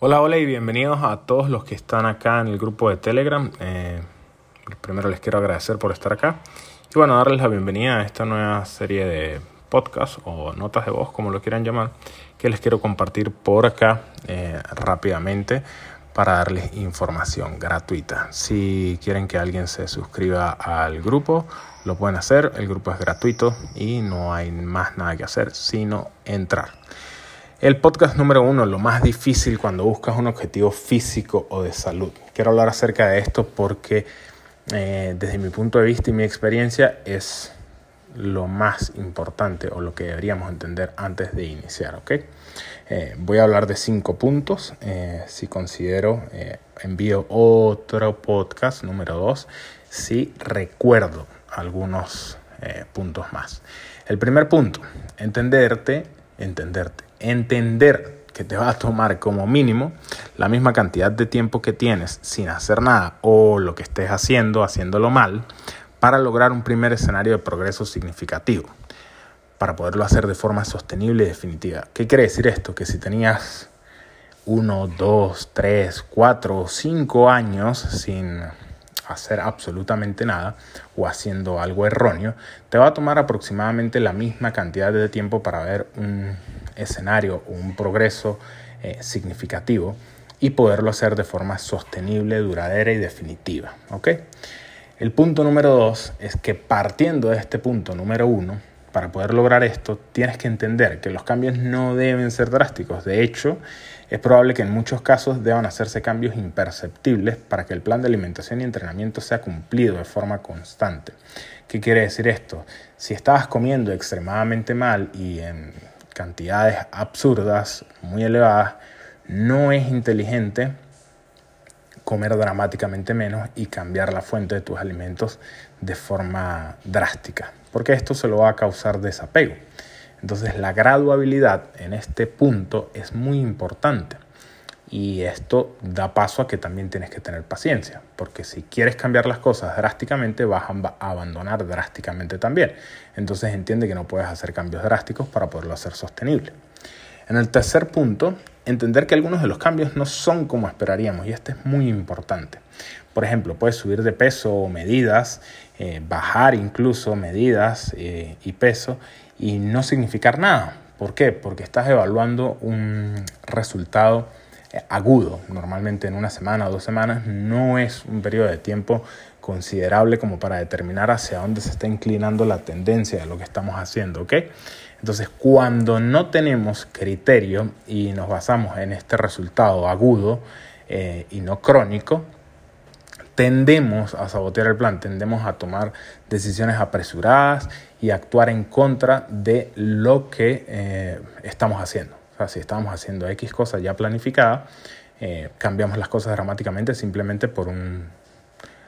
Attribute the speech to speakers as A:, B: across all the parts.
A: Hola, hola y bienvenidos a todos los que están acá en el grupo de Telegram. Eh, primero les quiero agradecer por estar acá y bueno, darles la bienvenida a esta nueva serie de podcast o notas de voz, como lo quieran llamar, que les quiero compartir por acá eh, rápidamente para darles información gratuita. Si quieren que alguien se suscriba al grupo, lo pueden hacer. El grupo es gratuito y no hay más nada que hacer sino entrar. El podcast número uno, lo más difícil cuando buscas un objetivo físico o de salud. Quiero hablar acerca de esto porque eh, desde mi punto de vista y mi experiencia es lo más importante o lo que deberíamos entender antes de iniciar, ¿ok? Eh, voy a hablar de cinco puntos. Eh, si considero, envío otro podcast número dos si recuerdo algunos puntos más. El primer punto, entenderte, entenderte entender que te va a tomar como mínimo la misma cantidad de tiempo que tienes sin hacer nada o lo que estés haciendo, haciéndolo mal, para lograr un primer escenario de progreso significativo, para poderlo hacer de forma sostenible y definitiva. ¿Qué quiere decir esto? Que si tenías uno, dos, tres, cuatro o cinco años sin hacer absolutamente nada o haciendo algo erróneo, te va a tomar aproximadamente la misma cantidad de tiempo para ver un escenario un progreso eh, significativo y poderlo hacer de forma sostenible, duradera y definitiva. El punto número dos es que partiendo de este punto número uno, para poder lograr esto, tienes que entender que los cambios no deben ser drásticos. De hecho, es probable que en muchos casos deban hacerse cambios imperceptibles para que el plan de alimentación y entrenamiento sea cumplido de forma constante. ¿Qué quiere decir esto? Si estabas comiendo extremadamente mal y en cantidades absurdas, muy elevadas, no es inteligente comer dramáticamente menos y cambiar la fuente de tus alimentos de forma drástica, porque esto se lo va a causar desapego. Entonces la graduabilidad en este punto es muy importante y esto da paso a que también tienes que tener paciencia, porque si quieres cambiar las cosas drásticamente vas a abandonar drásticamente también. Entonces entiende que no puedes hacer cambios drásticos para poderlo hacer sostenible. En el tercer punto, entender que algunos de los cambios no son como esperaríamos y este es muy importante. Por ejemplo, puedes subir de peso o medidas, eh, bajar incluso medidas eh, y peso y no significar nada. ¿Por qué? Porque estás evaluando un resultado agudo. Normalmente en una semana o dos semanas no es un periodo de tiempo considerable como para determinar hacia dónde se está inclinando la tendencia de lo que estamos haciendo, ¿ok? Entonces, cuando no tenemos criterio y nos basamos en este resultado agudo eh, y no crónico, tendemos a sabotear el plan, tendemos a tomar decisiones apresuradas y actuar en contra de lo que eh, estamos haciendo. Si estamos haciendo X cosas ya planificada, eh, cambiamos las cosas dramáticamente simplemente por un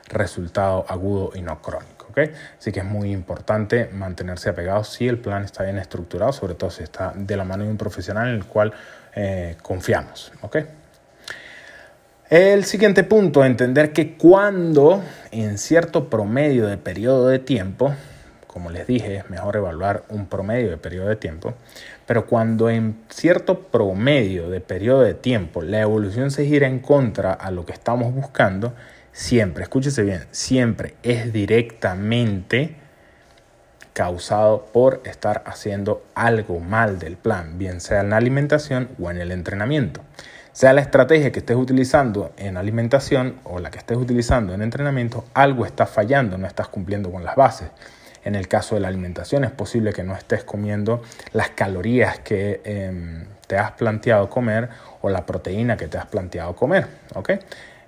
A: resultado agudo y no crónico. ¿okay? Así que es muy importante mantenerse apegado si el plan está bien estructurado, sobre todo si está de la mano de un profesional en el cual eh, confiamos. ¿okay? El siguiente punto, entender que cuando en cierto promedio de periodo de tiempo, como les dije, es mejor evaluar un promedio de periodo de tiempo, pero cuando en cierto promedio de periodo de tiempo la evolución se gira en contra a lo que estamos buscando, siempre, escúchese bien, siempre es directamente causado por estar haciendo algo mal del plan, bien sea en la alimentación o en el entrenamiento. Sea la estrategia que estés utilizando en alimentación o la que estés utilizando en entrenamiento, algo está fallando, no estás cumpliendo con las bases. En el caso de la alimentación es posible que no estés comiendo las calorías que em, te has planteado comer o la proteína que te has planteado comer.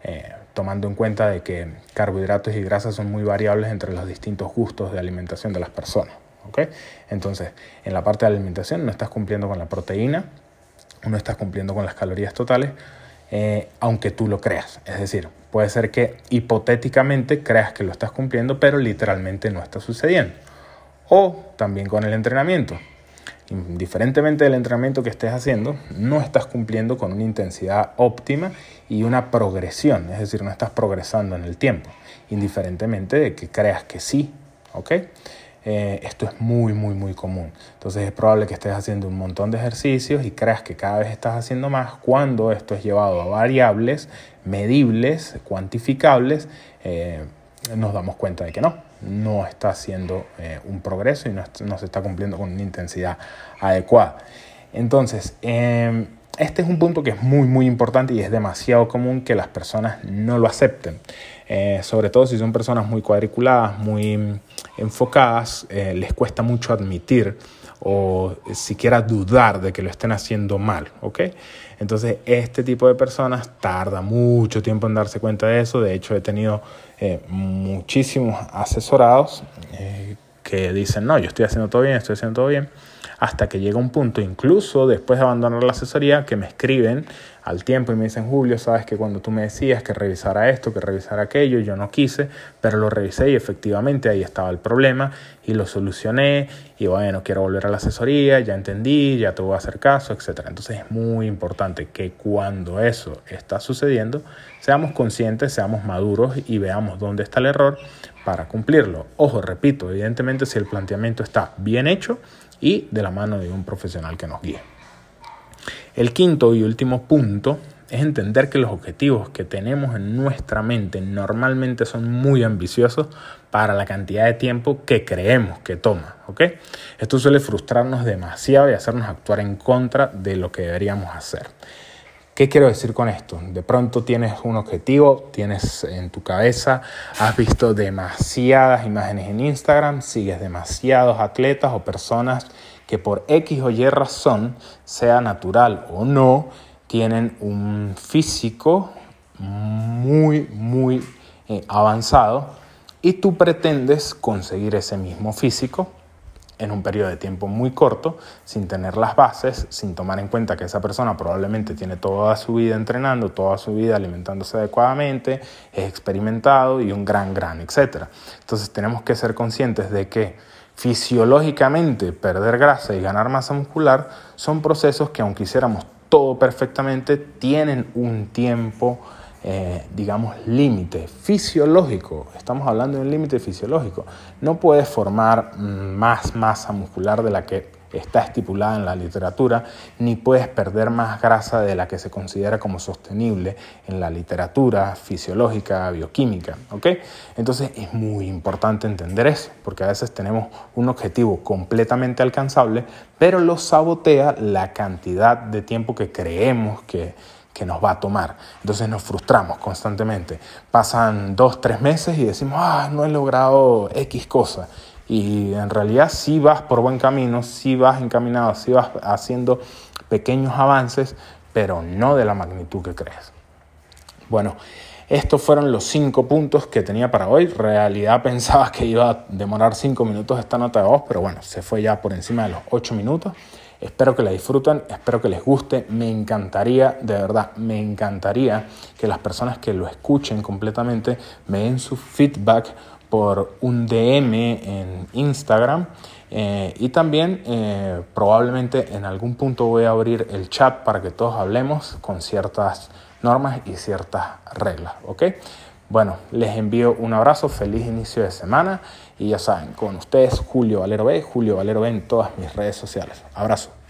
A: Eh, tomando en cuenta de que carbohidratos y grasas son muy variables entre los distintos gustos de alimentación de las personas. Entonces, en la parte de alimentación no estás cumpliendo con la proteína, no estás cumpliendo con las calorías totales, eh, aunque tú lo creas. Es decir, puede ser que hipotéticamente creas que lo estás cumpliendo, pero literalmente no está sucediendo. O también con el entrenamiento. Indiferentemente del entrenamiento que estés haciendo, no estás cumpliendo con una intensidad óptima y una progresión, es decir, no estás progresando en el tiempo, indiferentemente de que creas que sí, ¿ok? Eh, esto es muy, muy, muy común. Entonces es probable que estés haciendo un montón de ejercicios y creas que cada vez estás haciendo más cuando esto es llevado a variables medibles, cuantificables. Eh, nos damos cuenta de que no, no está haciendo eh, un progreso y no, se está cumpliendo con una intensidad adecuada. Entonces, em, este es un punto que es muy, muy importante y es demasiado común que las personas no lo acepten. Eh, sobre todo si son personas muy cuadriculadas, muy enfocadas, eh, les cuesta mucho admitir o siquiera dudar de que lo estén haciendo mal, ¿ok? Entonces, este tipo de personas tarda mucho tiempo en darse cuenta de eso. De hecho, he tenido eh, muchísimos asesorados que dicen, no, yo estoy haciendo todo bien, estoy haciendo todo bien hasta que llega un punto, incluso después de abandonar la asesoría, que me escriben al tiempo y me dicen, Julio, sabes que cuando tú me decías que revisara esto, que revisara aquello, yo no quise, pero lo revisé y efectivamente ahí estaba el problema y lo solucioné y bueno, quiero volver a la asesoría, ya entendí, ya te voy a hacer caso, etc. Entonces es muy importante que cuando eso está sucediendo, seamos conscientes, seamos maduros y veamos dónde está el error para cumplirlo. Ojo, repito, evidentemente si el planteamiento está bien hecho, y de la mano de un profesional que nos guíe. El quinto y último punto es entender que los objetivos que tenemos en nuestra mente normalmente son muy ambiciosos para la cantidad de tiempo que creemos que toma. Esto suele frustrarnos demasiado y hacernos actuar en contra de lo que deberíamos hacer. ¿Qué quiero decir con esto? De pronto tienes un objetivo, tienes en tu cabeza, has visto demasiadas imágenes en Instagram, sigues demasiados atletas o personas que por X o Y razón, sea natural o no, tienen un físico muy, muy eh, avanzado y tú pretendes conseguir ese mismo físico en un periodo de tiempo muy corto, sin tener las bases, sin tomar en cuenta que esa persona probablemente tiene toda su vida entrenando, toda su vida alimentándose adecuadamente, es experimentado y un gran, gran, etcétera. Entonces tenemos que ser conscientes de que fisiológicamente perder grasa y ganar masa muscular son procesos que aunque hiciéramos todo perfectamente, tienen un tiempo eh, digamos, límite fisiológico. Estamos hablando de un límite fisiológico. No puedes formar más masa muscular de la que está estipulada en la literatura, ni puedes perder más grasa de la que se considera como sostenible en la literatura fisiológica, bioquímica. Entonces es muy importante entender eso, porque a veces tenemos un objetivo completamente alcanzable, pero lo sabotea la cantidad de tiempo que creemos que que nos va a tomar. Entonces nos frustramos constantemente. Pasan dos, tres meses y decimos, ah, no he logrado X cosa. Y en realidad sí vas por buen camino, sí vas encaminado, sí vas haciendo pequeños avances, pero no de la magnitud que crees. Bueno, estos fueron los cinco puntos que tenía para hoy. Realidad pensaba que iba a demorar cinco minutos esta nota de voz, pero bueno, se fue ya por encima de los ocho minutos. Espero que la disfruten, espero que les guste. Me encantaría, de verdad, me encantaría que las personas que lo escuchen completamente me den su feedback por un DM en Instagram. Eh, y también eh, probablemente en algún punto voy a abrir el chat para que todos hablemos con ciertas normas y ciertas reglas. ¿ok? Bueno, les envío un abrazo, feliz inicio de semana y ya saben, con ustedes Julio Valero B, Julio Valero B en todas mis redes sociales. Abrazo.